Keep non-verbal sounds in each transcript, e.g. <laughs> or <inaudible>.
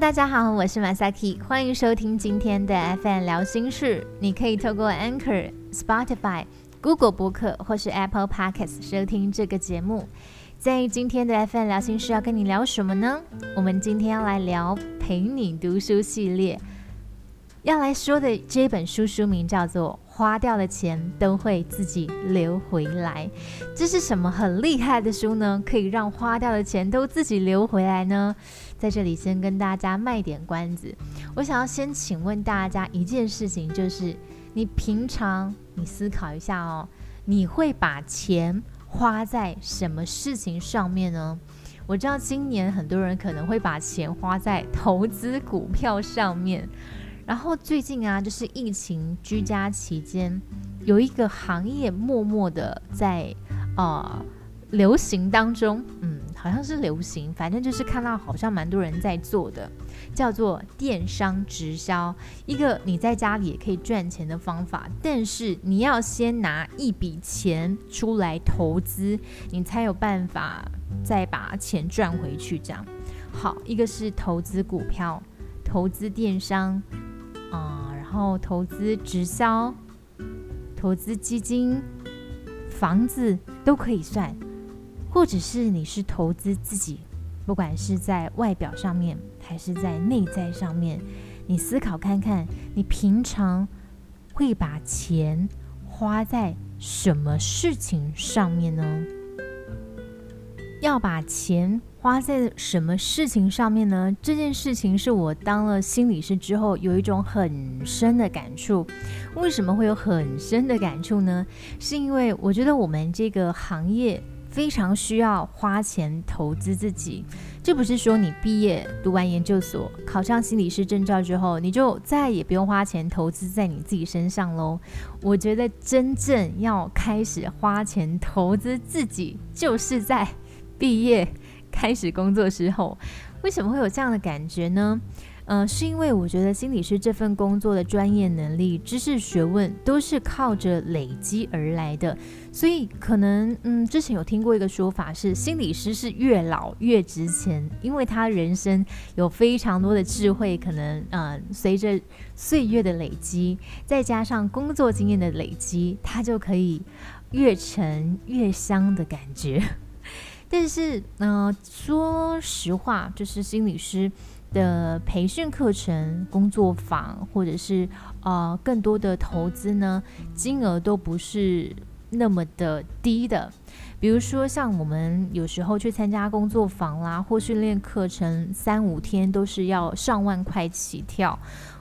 大家好，我是马萨奇欢迎收听今天的 FM 聊心事。你可以透过 Anchor、Spotify、Google 博客或是 Apple Podcasts 收听这个节目。在今天的 FM 聊心事要跟你聊什么呢？我们今天要来聊陪你读书系列。要来说的这本书书名叫做《花掉的钱都会自己流回来》，这是什么很厉害的书呢？可以让花掉的钱都自己流回来呢？在这里先跟大家卖点关子，我想要先请问大家一件事情，就是你平常你思考一下哦，你会把钱花在什么事情上面呢？我知道今年很多人可能会把钱花在投资股票上面。然后最近啊，就是疫情居家期间，有一个行业默默的在呃流行当中，嗯，好像是流行，反正就是看到好像蛮多人在做的，叫做电商直销，一个你在家里也可以赚钱的方法，但是你要先拿一笔钱出来投资，你才有办法再把钱赚回去。这样好，一个是投资股票，投资电商。啊，然后投资直销、投资基金、房子都可以算，或者是你是投资自己，不管是在外表上面还是在内在上面，你思考看看，你平常会把钱花在什么事情上面呢？要把钱。花在什么事情上面呢？这件事情是我当了心理师之后有一种很深的感触。为什么会有很深的感触呢？是因为我觉得我们这个行业非常需要花钱投资自己。这不是说你毕业读完研究所考上心理师证照之后，你就再也不用花钱投资在你自己身上喽。我觉得真正要开始花钱投资自己，就是在毕业。开始工作之后，为什么会有这样的感觉呢？嗯，是因为我觉得心理师这份工作的专业能力、知识、学问都是靠着累积而来的，所以可能嗯，之前有听过一个说法是，心理师是越老越值钱，因为他人生有非常多的智慧，可能嗯，随着岁月的累积，再加上工作经验的累积，他就可以越沉越香的感觉。但是，嗯，说实话，就是心理师的培训课程、工作坊，或者是呃更多的投资呢，金额都不是那么的低的。比如说，像我们有时候去参加工作坊啦，或训练课程，三五天都是要上万块起跳。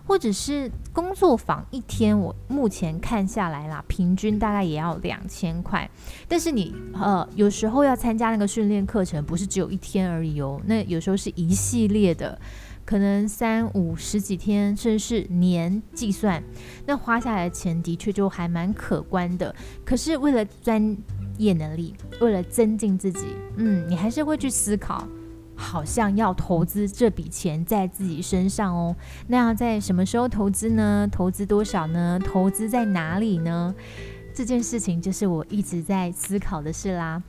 或者是工作坊一天，我目前看下来啦，平均大概也要两千块。但是你呃，有时候要参加那个训练课程，不是只有一天而已哦。那有时候是一系列的，可能三五十几天，甚至是年计算，那花下来的钱的确就还蛮可观的。可是为了专业能力，为了增进自己，嗯，你还是会去思考。好像要投资这笔钱在自己身上哦，那要在什么时候投资呢？投资多少呢？投资在哪里呢？这件事情就是我一直在思考的事啦。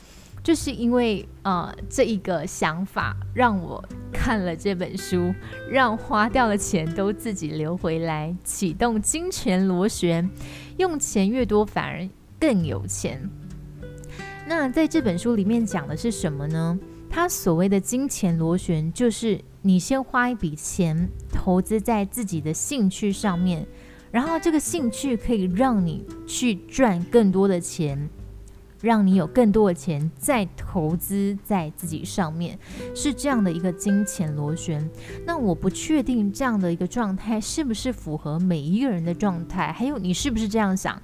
就是因为呃这一个想法，让我看了这本书，让花掉的钱都自己留回来，启动金钱螺旋，用钱越多反而更有钱。那在这本书里面讲的是什么呢？他所谓的金钱螺旋，就是你先花一笔钱投资在自己的兴趣上面，然后这个兴趣可以让你去赚更多的钱，让你有更多的钱再投资在自己上面，是这样的一个金钱螺旋。那我不确定这样的一个状态是不是符合每一个人的状态，还有你是不是这样想？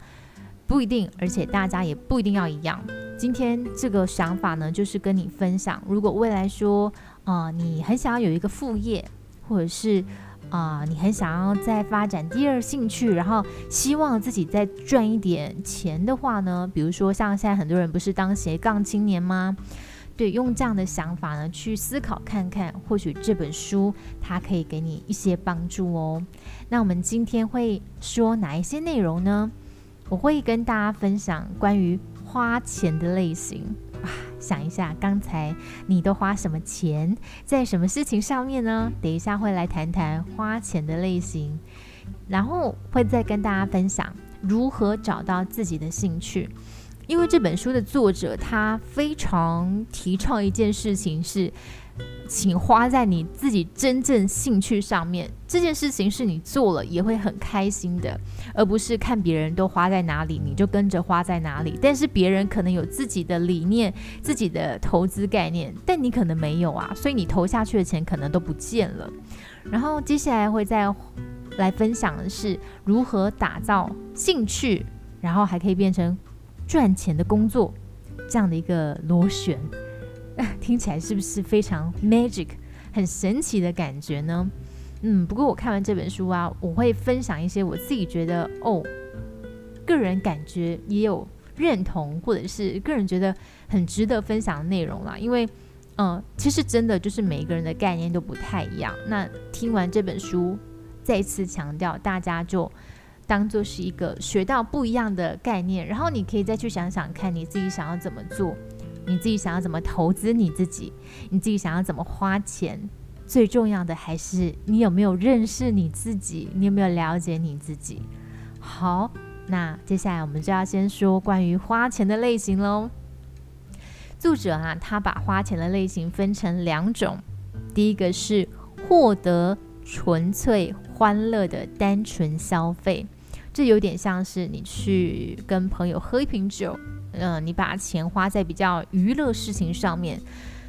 不一定，而且大家也不一定要一样。今天这个想法呢，就是跟你分享，如果未来说，啊，你很想要有一个副业，或者是啊，你很想要再发展第二兴趣，然后希望自己再赚一点钱的话呢，比如说像现在很多人不是当斜杠青年吗？对，用这样的想法呢去思考看看，或许这本书它可以给你一些帮助哦。那我们今天会说哪一些内容呢？我会跟大家分享关于花钱的类型啊，想一下，刚才你都花什么钱在什么事情上面呢？等一下会来谈谈花钱的类型，然后会再跟大家分享如何找到自己的兴趣。因为这本书的作者他非常提倡一件事情是。请花在你自己真正兴趣上面，这件事情是你做了也会很开心的，而不是看别人都花在哪里，你就跟着花在哪里。但是别人可能有自己的理念、自己的投资概念，但你可能没有啊，所以你投下去的钱可能都不见了。然后接下来会再来分享的是如何打造兴趣，然后还可以变成赚钱的工作这样的一个螺旋。<laughs> 听起来是不是非常 magic，很神奇的感觉呢？嗯，不过我看完这本书啊，我会分享一些我自己觉得哦，个人感觉也有认同，或者是个人觉得很值得分享的内容啦。因为，嗯，其实真的就是每一个人的概念都不太一样。那听完这本书，再次强调，大家就当做是一个学到不一样的概念，然后你可以再去想想看你自己想要怎么做。你自己想要怎么投资你自己？你自己想要怎么花钱？最重要的还是你有没有认识你自己？你有没有了解你自己？好，那接下来我们就要先说关于花钱的类型喽。作者啊，他把花钱的类型分成两种，第一个是获得纯粹欢乐的单纯消费，这有点像是你去跟朋友喝一瓶酒。嗯，你把钱花在比较娱乐事情上面，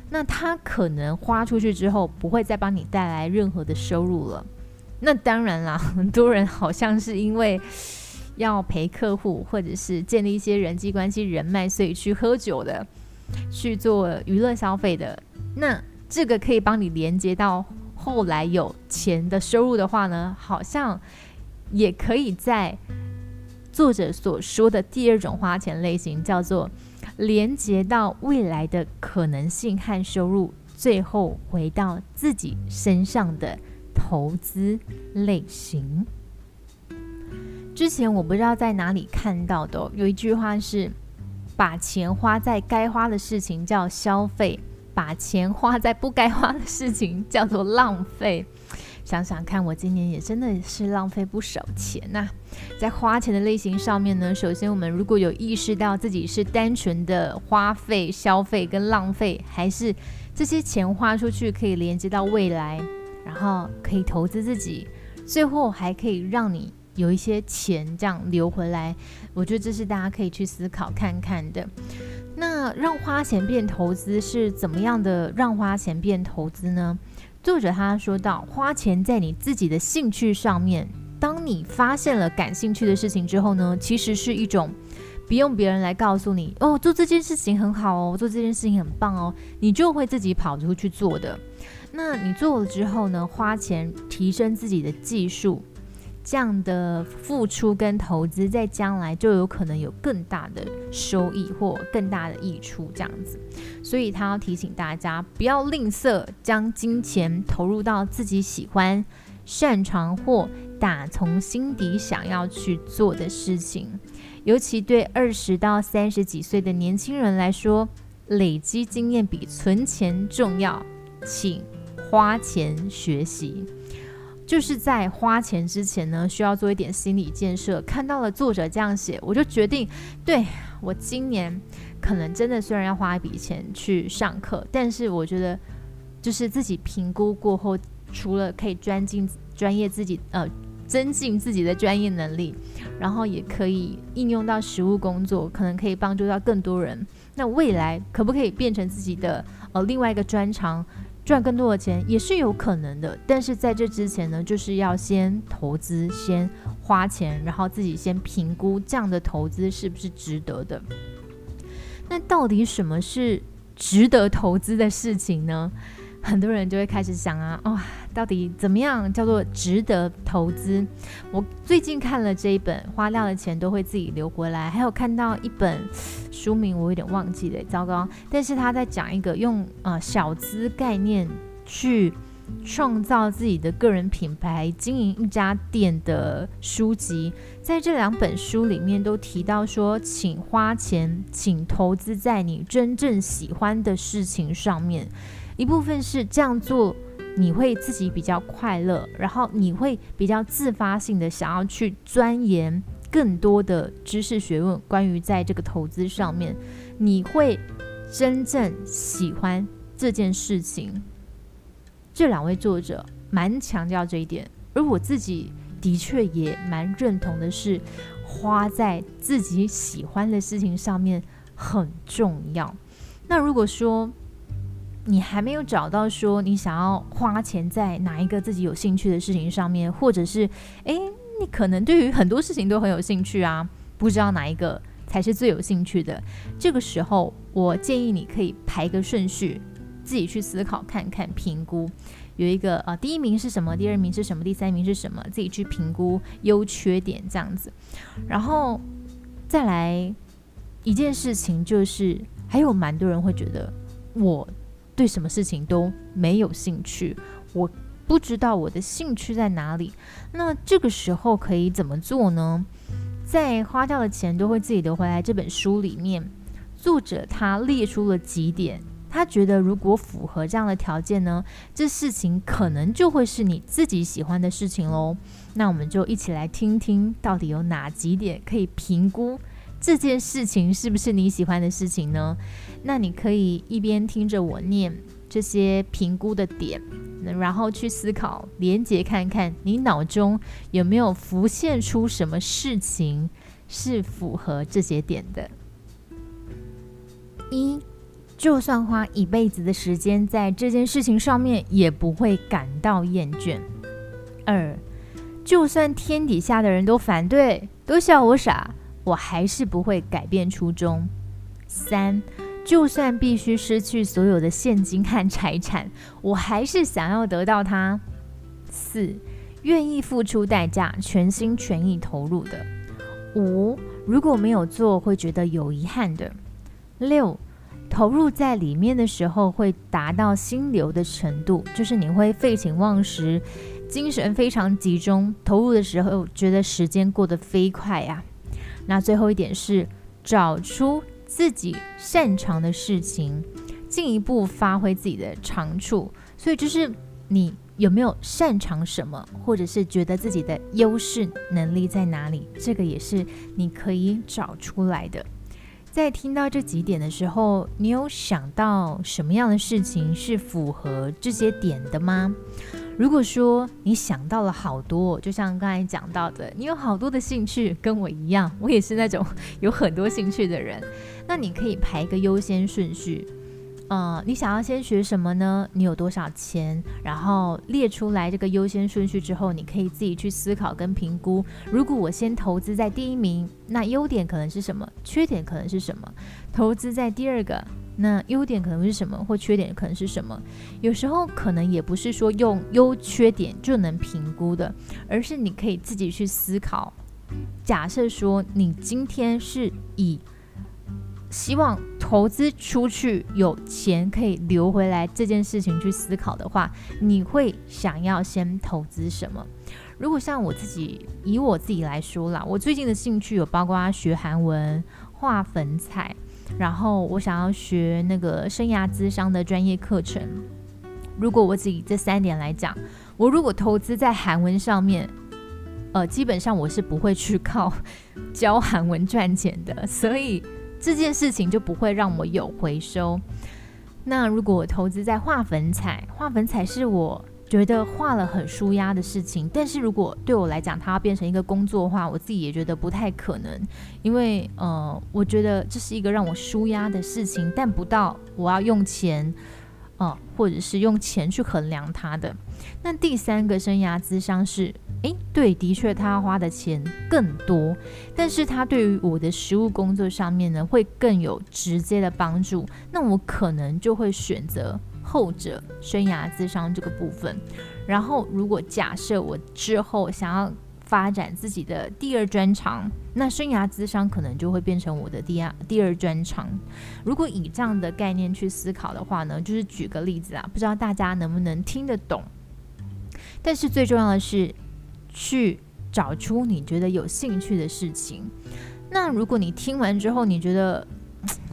那他可能花出去之后不会再帮你带来任何的收入了。那当然啦，<laughs> 很多人好像是因为要陪客户，或者是建立一些人际关系人脉，所以去喝酒的，去做娱乐消费的。那这个可以帮你连接到后来有钱的收入的话呢，好像也可以在。作者所说的第二种花钱类型叫做连接到未来的可能性和收入，最后回到自己身上的投资类型。之前我不知道在哪里看到的，有一句话是：把钱花在该花的事情叫消费，把钱花在不该花的事情叫做浪费。想想看，我今年也真的是浪费不少钱呐。在花钱的类型上面呢，首先我们如果有意识到自己是单纯的花费、消费跟浪费，还是这些钱花出去可以连接到未来，然后可以投资自己，最后还可以让你有一些钱这样流回来，我觉得这是大家可以去思考看看的。那让花钱变投资是怎么样的？让花钱变投资呢？作者他说到，花钱在你自己的兴趣上面。当你发现了感兴趣的事情之后呢，其实是一种不用别人来告诉你哦，做这件事情很好哦，做这件事情很棒哦，你就会自己跑出去做的。那你做了之后呢，花钱提升自己的技术，这样的付出跟投资，在将来就有可能有更大的收益或更大的益处，这样子。所以他要提醒大家，不要吝啬将金钱投入到自己喜欢、擅长或打从心底想要去做的事情。尤其对二十到三十几岁的年轻人来说，累积经验比存钱重要。请花钱学习，就是在花钱之前呢，需要做一点心理建设。看到了作者这样写，我就决定，对我今年。可能真的虽然要花一笔钱去上课，但是我觉得就是自己评估过后，除了可以专进专业自己呃增进自己的专业能力，然后也可以应用到实务工作，可能可以帮助到更多人。那未来可不可以变成自己的呃另外一个专长，赚更多的钱也是有可能的。但是在这之前呢，就是要先投资，先花钱，然后自己先评估这样的投资是不是值得的。那到底什么是值得投资的事情呢？很多人就会开始想啊，哇，到底怎么样叫做值得投资？我最近看了这一本《花掉的钱都会自己流回来》，还有看到一本书名我有点忘记了，糟糕。但是他在讲一个用呃小资概念去创造自己的个人品牌、经营一家店的书籍，在这两本书里面都提到说，请花钱，请投资在你真正喜欢的事情上面。一部分是这样做，你会自己比较快乐，然后你会比较自发性的想要去钻研更多的知识学问，关于在这个投资上面，你会真正喜欢这件事情。这两位作者蛮强调这一点，而我自己的确也蛮认同的是，花在自己喜欢的事情上面很重要。那如果说你还没有找到说你想要花钱在哪一个自己有兴趣的事情上面，或者是诶，你可能对于很多事情都很有兴趣啊，不知道哪一个才是最有兴趣的，这个时候我建议你可以排个顺序。自己去思考看看，评估有一个呃，第一名是什么，第二名是什么，第三名是什么，自己去评估优缺点这样子，然后再来一件事情，就是还有蛮多人会觉得我对什么事情都没有兴趣，我不知道我的兴趣在哪里。那这个时候可以怎么做呢？在花掉的钱都会自己得回来这本书里面，作者他列出了几点。他觉得，如果符合这样的条件呢，这事情可能就会是你自己喜欢的事情喽。那我们就一起来听听，到底有哪几点可以评估这件事情是不是你喜欢的事情呢？那你可以一边听着我念这些评估的点，然后去思考、连接看看，你脑中有没有浮现出什么事情是符合这些点的。一。就算花一辈子的时间在这件事情上面，也不会感到厌倦。二，就算天底下的人都反对，都笑我傻，我还是不会改变初衷。三，就算必须失去所有的现金和财产，我还是想要得到它。四，愿意付出代价，全心全意投入的。五，如果没有做，会觉得有遗憾的。六。投入在里面的时候，会达到心流的程度，就是你会废寝忘食，精神非常集中。投入的时候，觉得时间过得飞快呀。那最后一点是找出自己擅长的事情，进一步发挥自己的长处。所以就是你有没有擅长什么，或者是觉得自己的优势能力在哪里，这个也是你可以找出来的。在听到这几点的时候，你有想到什么样的事情是符合这些点的吗？如果说你想到了好多，就像刚才讲到的，你有好多的兴趣，跟我一样，我也是那种有很多兴趣的人，那你可以排一个优先顺序。嗯，你想要先学什么呢？你有多少钱？然后列出来这个优先顺序之后，你可以自己去思考跟评估。如果我先投资在第一名，那优点可能是什么？缺点可能是什么？投资在第二个，那优点可能是什么？或缺点可能是什么？有时候可能也不是说用优缺点就能评估的，而是你可以自己去思考。假设说你今天是以希望投资出去有钱可以留回来这件事情去思考的话，你会想要先投资什么？如果像我自己以我自己来说啦，我最近的兴趣有包括学韩文、画粉彩，然后我想要学那个生涯资商的专业课程。如果我自己这三点来讲，我如果投资在韩文上面，呃，基本上我是不会去靠教韩文赚钱的，所以。这件事情就不会让我有回收。那如果我投资在画粉彩，画粉彩是我觉得画了很舒压的事情。但是如果对我来讲，它要变成一个工作的话，我自己也觉得不太可能。因为呃，我觉得这是一个让我舒压的事情，但不到我要用钱，呃，或者是用钱去衡量它的。那第三个生涯资商是。诶，对，的确，他花的钱更多，但是他对于我的实务工作上面呢，会更有直接的帮助。那我可能就会选择后者，生涯资商这个部分。然后，如果假设我之后想要发展自己的第二专长，那生涯资商可能就会变成我的第二第二专长。如果以这样的概念去思考的话呢，就是举个例子啊，不知道大家能不能听得懂。但是最重要的是去找出你觉得有兴趣的事情。那如果你听完之后你觉得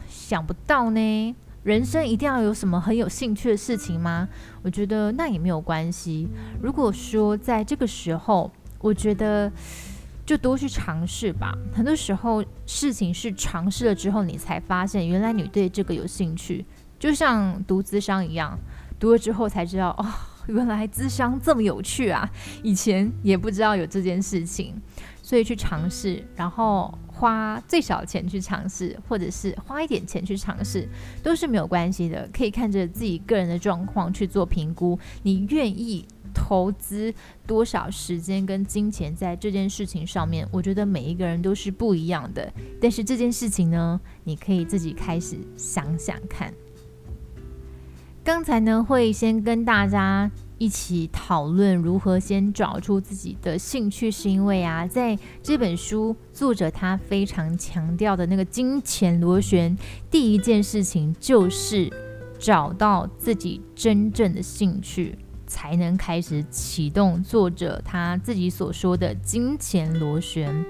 想不到呢？人生一定要有什么很有兴趣的事情吗？我觉得那也没有关系。如果说在这个时候，我觉得就多去尝试吧。很多时候事情是尝试了之后，你才发现原来你对这个有兴趣。就像读资商一样，读了之后才知道哦，原来资商这么有趣啊！以前也不知道有这件事情，所以去尝试，然后。花最少钱去尝试，或者是花一点钱去尝试，都是没有关系的。可以看着自己个人的状况去做评估，你愿意投资多少时间跟金钱在这件事情上面？我觉得每一个人都是不一样的。但是这件事情呢，你可以自己开始想想看。刚才呢，会先跟大家。一起讨论如何先找出自己的兴趣，是因为啊，在这本书作者他非常强调的那个金钱螺旋，第一件事情就是找到自己真正的兴趣，才能开始启动作者他自己所说的金钱螺旋。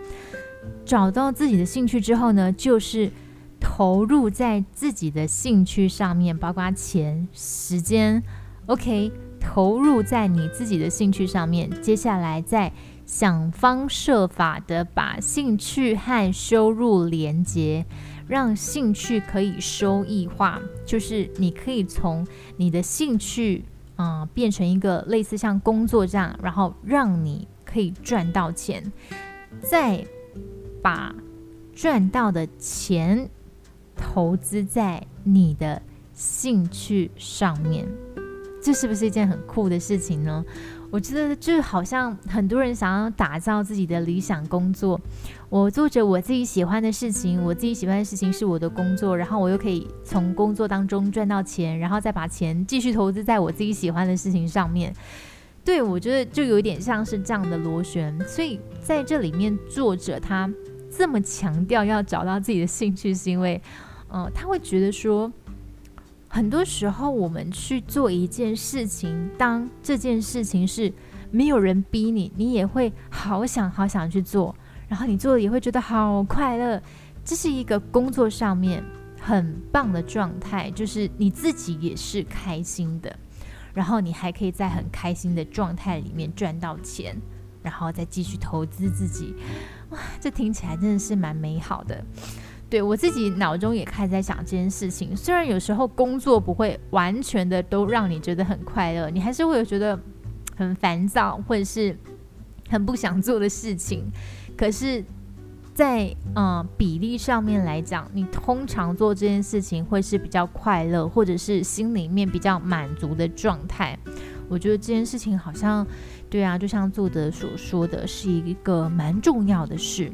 找到自己的兴趣之后呢，就是投入在自己的兴趣上面，包括钱、时间。OK。投入在你自己的兴趣上面，接下来再想方设法的把兴趣和收入连接，让兴趣可以收益化，就是你可以从你的兴趣啊变成一个类似像工作这样，然后让你可以赚到钱，再把赚到的钱投资在你的兴趣上面。这是不是一件很酷的事情呢？我觉得就好像很多人想要打造自己的理想工作，我做着我自己喜欢的事情，我自己喜欢的事情是我的工作，然后我又可以从工作当中赚到钱，然后再把钱继续投资在我自己喜欢的事情上面。对我觉得就有点像是这样的螺旋。所以在这里面，作者他这么强调要找到自己的兴趣，是因为，嗯，他会觉得说。很多时候，我们去做一件事情，当这件事情是没有人逼你，你也会好想好想去做，然后你做了也会觉得好快乐。这是一个工作上面很棒的状态，就是你自己也是开心的，然后你还可以在很开心的状态里面赚到钱，然后再继续投资自己。哇，这听起来真的是蛮美好的。对我自己脑中也开始在想这件事情，虽然有时候工作不会完全的都让你觉得很快乐，你还是会有觉得很烦躁或者是很不想做的事情。可是，在嗯比例上面来讲，你通常做这件事情会是比较快乐，或者是心里面比较满足的状态。我觉得这件事情好像对啊，就像作者所说的是一个蛮重要的事。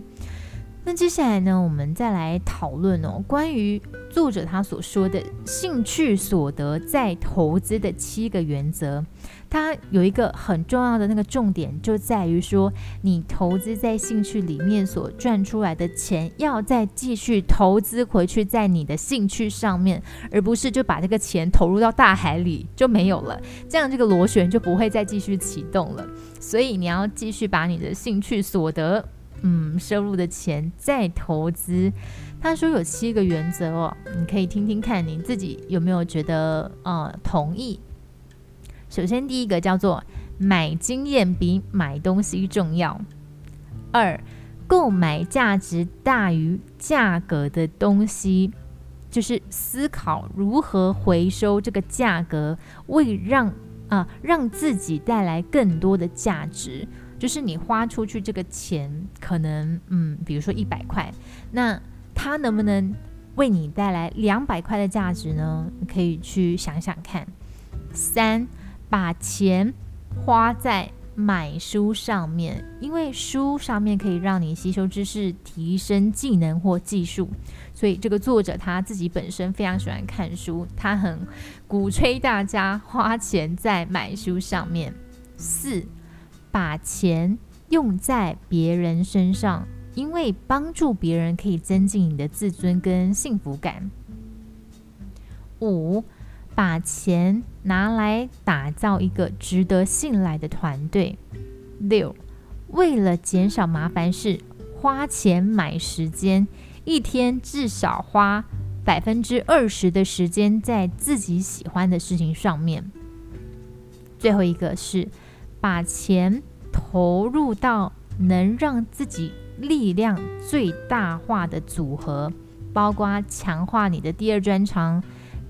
那接下来呢，我们再来讨论哦，关于作者他所说的兴趣所得再投资的七个原则。它有一个很重要的那个重点，就在于说，你投资在兴趣里面所赚出来的钱，要再继续投资回去在你的兴趣上面，而不是就把这个钱投入到大海里就没有了，这样这个螺旋就不会再继续启动了。所以你要继续把你的兴趣所得。嗯，收入的钱再投资。他说有七个原则哦，你可以听听看，你自己有没有觉得呃同意？首先，第一个叫做买经验比买东西重要。二，购买价值大于价格的东西，就是思考如何回收这个价格，为让啊让自己带来更多的价值。就是你花出去这个钱，可能嗯，比如说一百块，那它能不能为你带来两百块的价值呢？你可以去想想看。三，把钱花在买书上面，因为书上面可以让你吸收知识、提升技能或技术，所以这个作者他自己本身非常喜欢看书，他很鼓吹大家花钱在买书上面。四。把钱用在别人身上，因为帮助别人可以增进你的自尊跟幸福感。五，把钱拿来打造一个值得信赖的团队。六，为了减少麻烦事，花钱买时间，一天至少花百分之二十的时间在自己喜欢的事情上面。最后一个是把钱投入到能让自己力量最大化的组合，包括强化你的第二专长，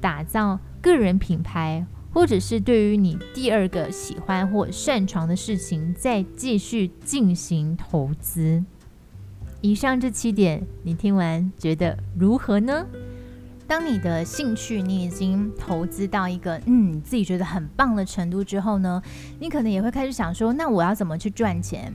打造个人品牌，或者是对于你第二个喜欢或擅长的事情再继续进行投资。以上这七点，你听完觉得如何呢？当你的兴趣你已经投资到一个嗯你自己觉得很棒的程度之后呢，你可能也会开始想说，那我要怎么去赚钱？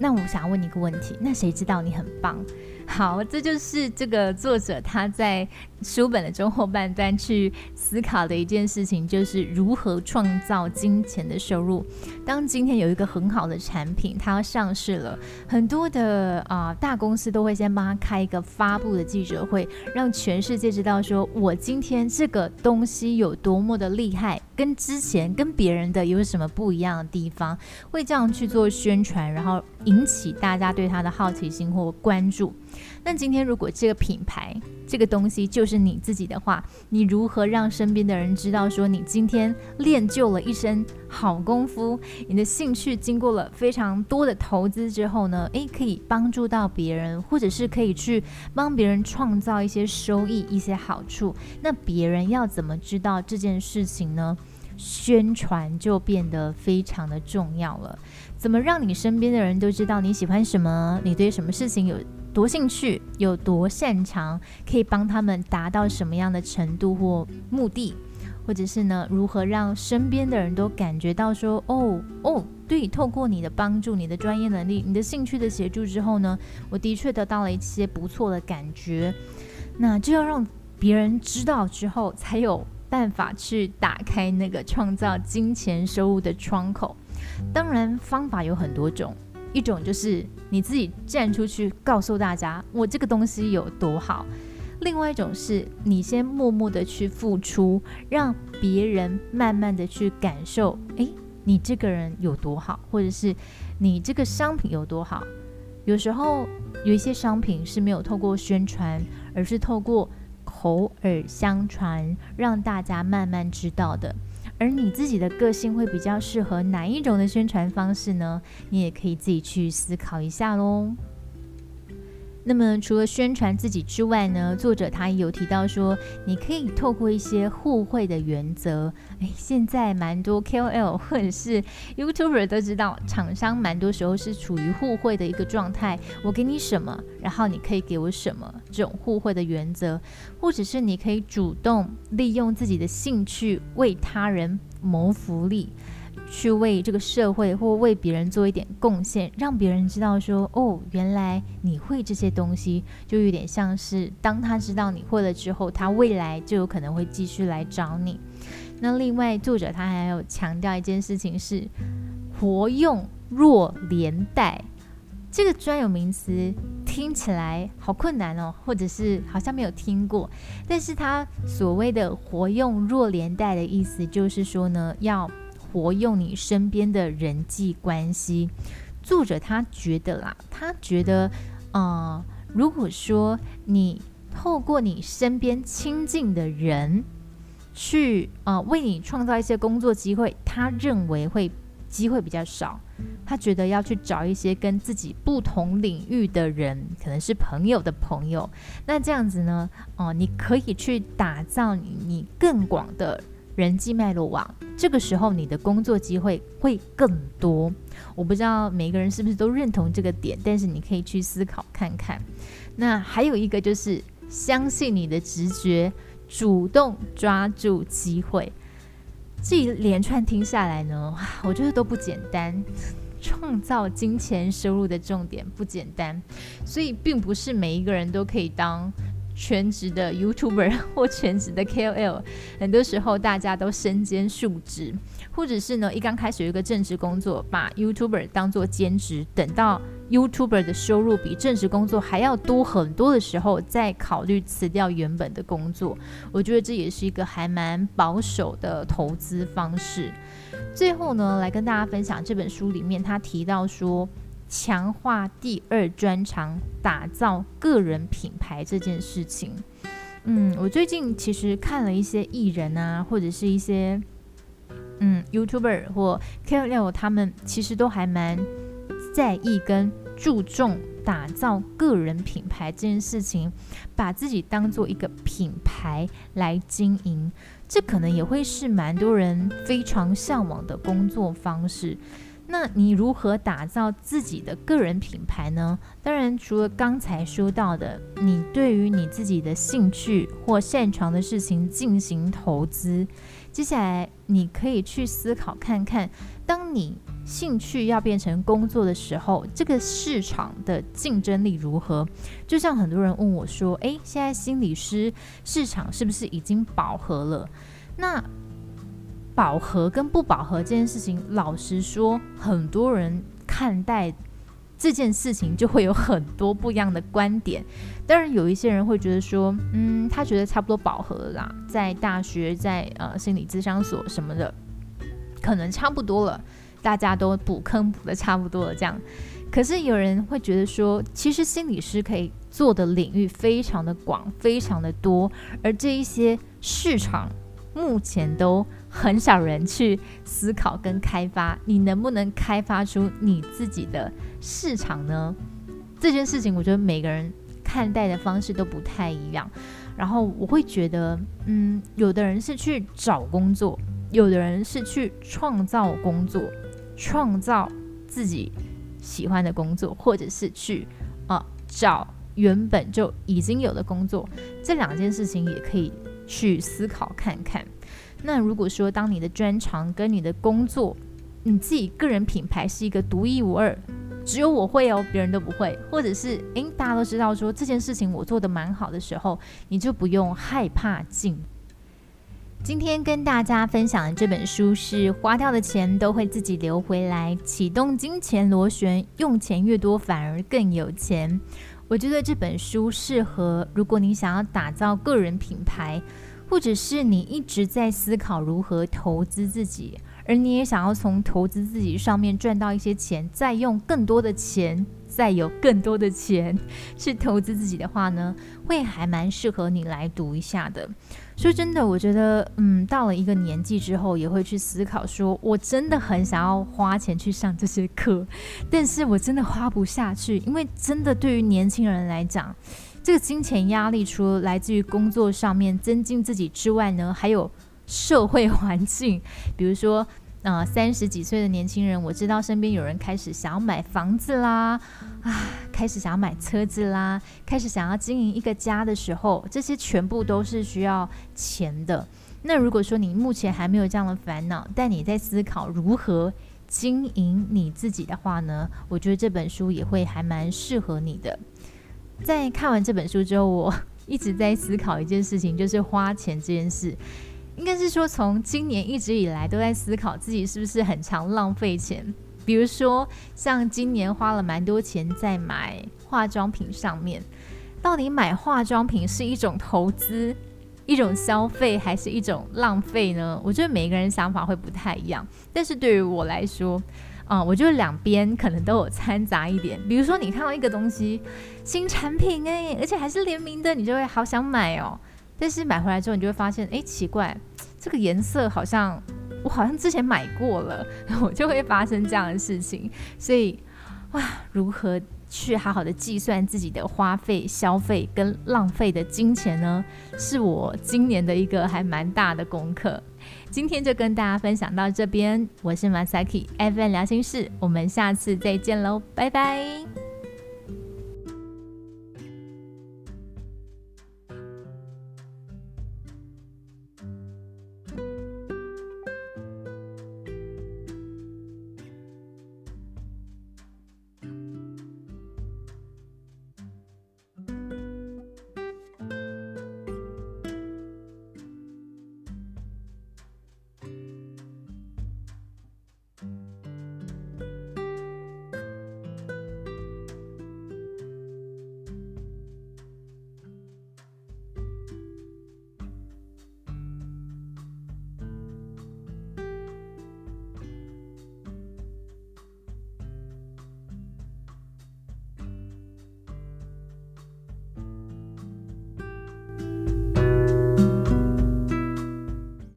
那我想要问你一个问题，那谁知道你很棒？<laughs> 好，这就是这个作者他在书本的中后半段去思考的一件事情，就是如何创造金钱的收入。当今天有一个很好的产品，它要上市了，很多的啊大公司都会先帮他开一个发布的记者会，让全世界知道说我今天这个东西有多么的厉害，跟之前跟别人的有什么不一样的地方，会这样去做宣传，然后引起大家对他的好奇心或关注。那今天如果这个品牌这个东西就是你自己的话，你如何让身边的人知道说你今天练就了一身好功夫？你的兴趣经过了非常多的投资之后呢？诶，可以帮助到别人，或者是可以去帮别人创造一些收益、一些好处。那别人要怎么知道这件事情呢？宣传就变得非常的重要了。怎么让你身边的人都知道你喜欢什么？你对什么事情有？多兴趣有多擅长，可以帮他们达到什么样的程度或目的，或者是呢？如何让身边的人都感觉到说，哦哦，对，透过你的帮助、你的专业能力、你的兴趣的协助之后呢，我的确得到了一些不错的感觉。那就要让别人知道之后，才有办法去打开那个创造金钱收入的窗口。当然，方法有很多种。一种就是你自己站出去告诉大家我这个东西有多好，另外一种是你先默默的去付出，让别人慢慢的去感受，诶，你这个人有多好，或者是你这个商品有多好。有时候有一些商品是没有透过宣传，而是透过口耳相传，让大家慢慢知道的。而你自己的个性会比较适合哪一种的宣传方式呢？你也可以自己去思考一下喽。那么除了宣传自己之外呢，作者他也有提到说，你可以透过一些互惠的原则。诶，现在蛮多 KOL 或者是 YouTuber 都知道，厂商蛮多时候是处于互惠的一个状态。我给你什么，然后你可以给我什么，这种互惠的原则，或者是你可以主动利用自己的兴趣为他人谋福利。去为这个社会或为别人做一点贡献，让别人知道说哦，原来你会这些东西，就有点像是当他知道你会了之后，他未来就有可能会继续来找你。那另外，作者他还有强调一件事情是活用弱连带这个专有名词，听起来好困难哦，或者是好像没有听过。但是他所谓的活用弱连带的意思，就是说呢，要。活用你身边的人际关系，作者他觉得啦，他觉得，呃，如果说你透过你身边亲近的人去，呃，为你创造一些工作机会，他认为会机会比较少。他觉得要去找一些跟自己不同领域的人，可能是朋友的朋友，那这样子呢，哦，你可以去打造你你更广的。人际脉络网，这个时候你的工作机会会更多。我不知道每个人是不是都认同这个点，但是你可以去思考看看。那还有一个就是相信你的直觉，主动抓住机会。这一连串听下来呢，我觉得都不简单。创造金钱收入的重点不简单，所以并不是每一个人都可以当。全职的 YouTuber 或全职的 KOL，很多时候大家都身兼数职，或者是呢，一刚开始有一个正职工作，把 YouTuber 当做兼职，等到 YouTuber 的收入比正职工作还要多很多的时候，再考虑辞掉原本的工作，我觉得这也是一个还蛮保守的投资方式。最后呢，来跟大家分享这本书里面他提到说，强化第二专长，打造个人品牌这件事情。嗯，我最近其实看了一些艺人啊，或者是一些嗯 YouTuber 或 KOL，他们其实都还蛮。在意跟注重打造个人品牌这件事情，把自己当做一个品牌来经营，这可能也会是蛮多人非常向往的工作方式。那你如何打造自己的个人品牌呢？当然，除了刚才说到的，你对于你自己的兴趣或擅长的事情进行投资，接下来你可以去思考看看，当你。兴趣要变成工作的时候，这个市场的竞争力如何？就像很多人问我说：“诶，现在心理师市场是不是已经饱和了？”那饱和跟不饱和这件事情，老实说，很多人看待这件事情就会有很多不一样的观点。当然，有一些人会觉得说：“嗯，他觉得差不多饱和了啦，在大学，在呃心理咨商所什么的，可能差不多了。”大家都补坑补的差不多了，这样。可是有人会觉得说，其实心理师可以做的领域非常的广，非常的多，而这一些市场目前都很少人去思考跟开发。你能不能开发出你自己的市场呢？这件事情，我觉得每个人看待的方式都不太一样。然后我会觉得，嗯，有的人是去找工作，有的人是去创造工作。创造自己喜欢的工作，或者是去啊找原本就已经有的工作，这两件事情也可以去思考看看。那如果说当你的专长跟你的工作，你自己个人品牌是一个独一无二，只有我会哦，别人都不会，或者是诶，大家都知道说这件事情我做的蛮好的时候，你就不用害怕进。今天跟大家分享的这本书是花掉的钱都会自己流回来，启动金钱螺旋，用钱越多反而更有钱。我觉得这本书适合如果你想要打造个人品牌，或者是你一直在思考如何投资自己，而你也想要从投资自己上面赚到一些钱，再用更多的钱。再有更多的钱去投资自己的话呢，会还蛮适合你来读一下的。说真的，我觉得，嗯，到了一个年纪之后，也会去思考，说我真的很想要花钱去上这些课，但是我真的花不下去，因为真的对于年轻人来讲，这个金钱压力除了来自于工作上面增进自己之外呢，还有社会环境，比如说。呃，三十几岁的年轻人，我知道身边有人开始想要买房子啦，啊，开始想要买车子啦，开始想要经营一个家的时候，这些全部都是需要钱的。那如果说你目前还没有这样的烦恼，但你在思考如何经营你自己的话呢，我觉得这本书也会还蛮适合你的。在看完这本书之后，我 <laughs> 一直在思考一件事情，就是花钱这件事。应该是说，从今年一直以来都在思考自己是不是很常浪费钱。比如说，像今年花了蛮多钱在买化妆品上面，到底买化妆品是一种投资、一种消费，还是一种浪费呢？我觉得每个人想法会不太一样。但是对于我来说，啊，我觉得两边可能都有掺杂一点。比如说，你看到一个东西新产品哎，而且还是联名的，你就会好想买哦。但是买回来之后，你就会发现，哎，奇怪，这个颜色好像我好像之前买过了，<laughs> 我就会发生这样的事情。所以，哇，如何去好好的计算自己的花费、消费跟浪费的金钱呢？是我今年的一个还蛮大的功课。今天就跟大家分享到这边，我是 Masaki，FM 聊心事，我们下次再见喽，拜拜。